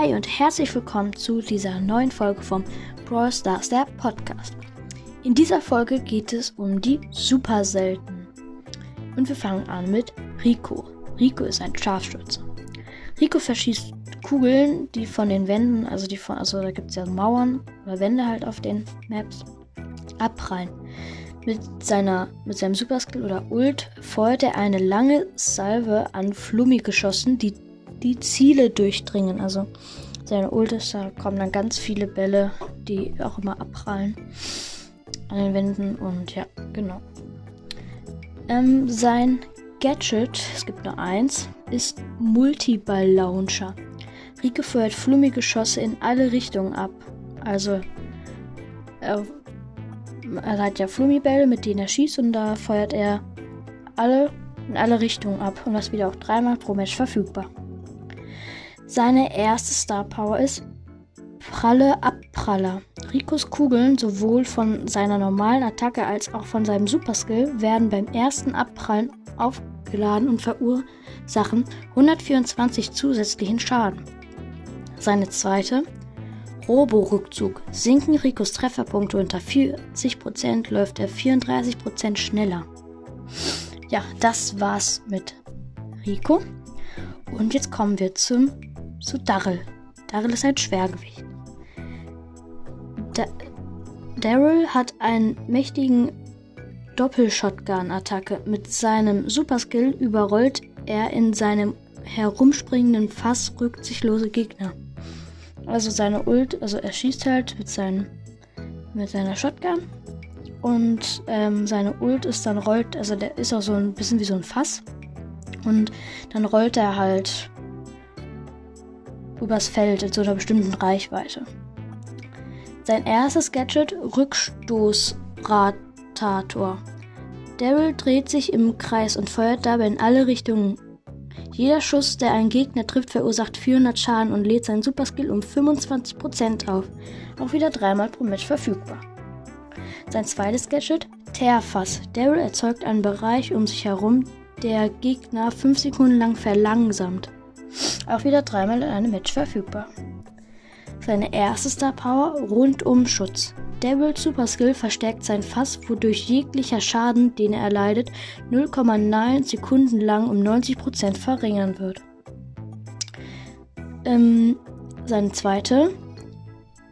Hi und herzlich willkommen zu dieser neuen Folge vom Brawl Stars, der Podcast. In dieser Folge geht es um die Super Selten. Und wir fangen an mit Rico. Rico ist ein Scharfschütze. Rico verschießt Kugeln, die von den Wänden, also die von, also da gibt es ja Mauern oder Wände halt auf den Maps, abprallen. Mit, seiner, mit seinem Superskill oder Ult feuert er eine lange Salve an Flummi geschossen, die die Ziele durchdringen. Also seine Ult ist, da kommen dann ganz viele Bälle, die auch immer abprallen an den Wänden und ja, genau. Ähm, sein Gadget, es gibt nur eins, ist Multiball Launcher. Rike feuert flummige Geschosse in alle Richtungen ab. Also, er, er hat ja Flummibälle, mit denen er schießt und da feuert er alle in alle Richtungen ab und das wieder auch dreimal pro Match verfügbar. Seine erste Star Power ist Pralle Abpraller. Rikos Kugeln, sowohl von seiner normalen Attacke als auch von seinem Superskill, werden beim ersten Abprallen aufgeladen und verursachen 124 zusätzlichen Schaden. Seine zweite, Robo-Rückzug. Sinken Rikos Trefferpunkte unter 40%, läuft er 34% schneller. Ja, das war's mit Rico. Und jetzt kommen wir zum, zu Darrell. Darrell ist ein Schwergewicht. Da Daryl hat einen mächtigen Doppelshotgun-Attacke. Mit seinem Superskill überrollt er in seinem herumspringenden Fass rücksichtslose Gegner. Also seine Ult, also er schießt halt mit, seinen, mit seiner Shotgun und ähm, seine Ult ist dann rollt, also der ist auch so ein bisschen wie so ein Fass und dann rollt er halt übers Feld in so einer bestimmten Reichweite. Sein erstes Gadget Rückstoßratator. Daryl dreht sich im Kreis und feuert dabei in alle Richtungen jeder Schuss, der einen Gegner trifft, verursacht 400 Schaden und lädt seinen Superskill um 25% auf. Auch wieder dreimal pro Match verfügbar. Sein zweites Gadget, Tearfass. Daryl erzeugt einen Bereich um sich herum, der Gegner 5 Sekunden lang verlangsamt. Auch wieder dreimal in einem Match verfügbar. Seine erste Star Power, Rundumschutz. Devils Superskill verstärkt sein Fass, wodurch jeglicher Schaden, den er erleidet, 0,9 Sekunden lang um 90% verringern wird. Ähm, seine zweite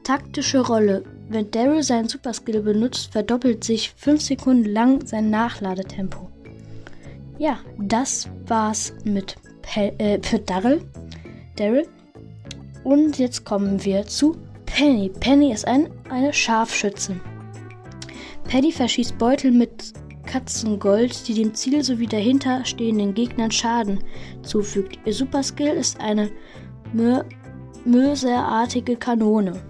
taktische Rolle. Wenn Daryl seinen Superskill benutzt, verdoppelt sich 5 Sekunden lang sein Nachladetempo. Ja, das war's mit Pe äh, Daryl. Daryl. Und jetzt kommen wir zu Penny. Penny ist ein, eine Scharfschütze. Penny verschießt Beutel mit Katzengold, die dem Ziel sowie dahinter stehenden Gegnern Schaden zufügt. Ihr Superskill ist eine Mö Möserartige Kanone.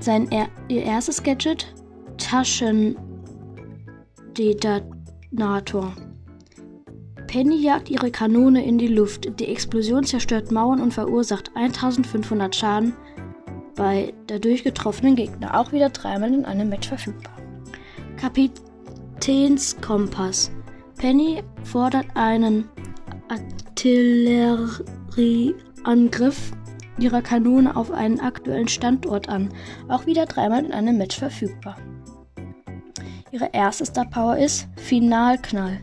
Sein er ihr erstes Gadget Taschendetonator. Penny jagt ihre Kanone in die Luft. Die Explosion zerstört Mauern und verursacht 1500 Schaden bei der durchgetroffenen Gegner. Auch wieder dreimal in einem Match verfügbar. Kapitänskompass. Penny fordert einen Artillerieangriff ihrer Kanone auf einen aktuellen Standort an. Auch wieder dreimal in einem Match verfügbar. Ihre erste Star Power ist Finalknall.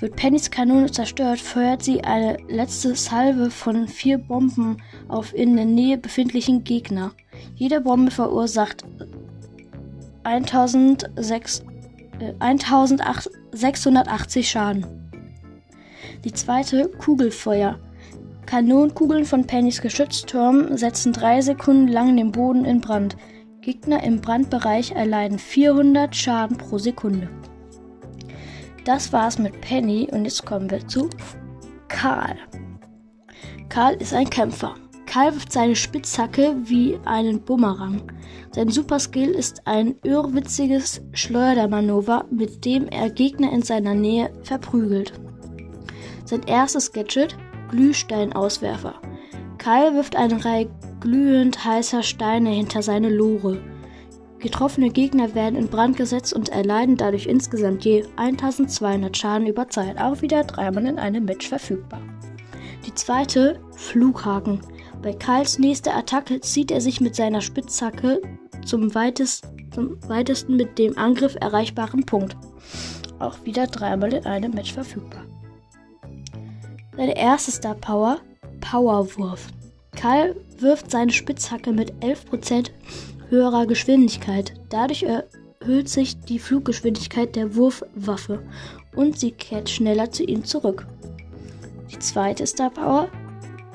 Wird Pennys Kanone zerstört, feuert sie eine letzte Salve von vier Bomben auf in der Nähe befindlichen Gegner. Jede Bombe verursacht 1680 äh, Schaden. Die zweite Kugelfeuer. Kanonenkugeln von Pennys Geschützturm setzen drei Sekunden lang den Boden in Brand. Gegner im Brandbereich erleiden 400 Schaden pro Sekunde. Das war's mit Penny und jetzt kommen wir zu Karl. Karl ist ein Kämpfer. Karl wirft seine Spitzhacke wie einen Bumerang. Sein Superskill ist ein irrwitziges Schleudermanöver, mit dem er Gegner in seiner Nähe verprügelt. Sein erstes Gadget Glühsteinauswerfer. Karl wirft eine Reihe glühend heißer Steine hinter seine Lore. Getroffene Gegner werden in Brand gesetzt und erleiden dadurch insgesamt je 1200 Schaden über Zeit, auch wieder dreimal in einem Match verfügbar. Die zweite, Flughaken. Bei Karls nächster Attacke zieht er sich mit seiner Spitzhacke zum, weitest, zum weitesten mit dem Angriff erreichbaren Punkt. Auch wieder dreimal in einem Match verfügbar. Seine erste Star Power, Powerwurf. Karl wirft seine Spitzhacke mit 11% höherer Geschwindigkeit. Dadurch erhöht sich die Fluggeschwindigkeit der Wurfwaffe und sie kehrt schneller zu ihm zurück. Die zweite Star Power,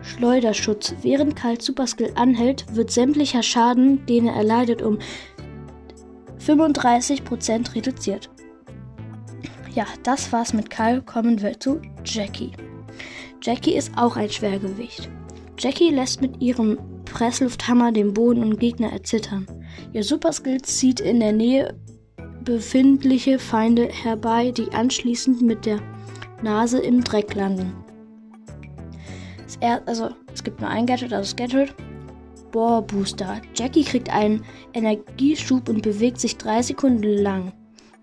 Schleuderschutz. Während Karls Superskill anhält, wird sämtlicher Schaden, den er erleidet, um 35% reduziert. Ja, das war's mit Karl. Kommen wir zu Jackie. Jackie ist auch ein Schwergewicht. Jackie lässt mit ihrem Presslufthammer den Boden und Gegner erzittern. Ihr Superskill zieht in der Nähe befindliche Feinde herbei, die anschließend mit der Nase im Dreck landen. Er, also, es gibt nur ein Gadget, also das Gadget. Bohr Booster. Jackie kriegt einen Energieschub und bewegt sich drei Sekunden lang.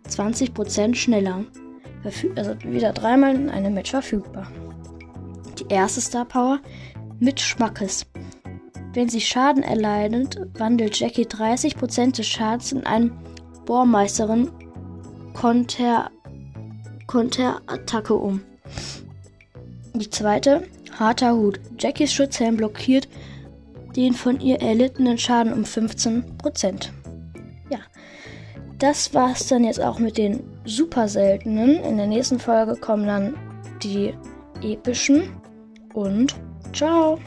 20% schneller. Verfü also wieder dreimal in einem Match verfügbar. Die erste Star Power mit Schmackes. Wenn sie Schaden erleidet, wandelt Jackie 30% des Schadens in einen Bohrmeisterin Konter Konterattacke um. Die zweite, harter Hut. Jackies Schutzhelm blockiert den von ihr erlittenen Schaden um 15%. Ja, das war's dann jetzt auch mit den super seltenen. In der nächsten Folge kommen dann die epischen und ciao.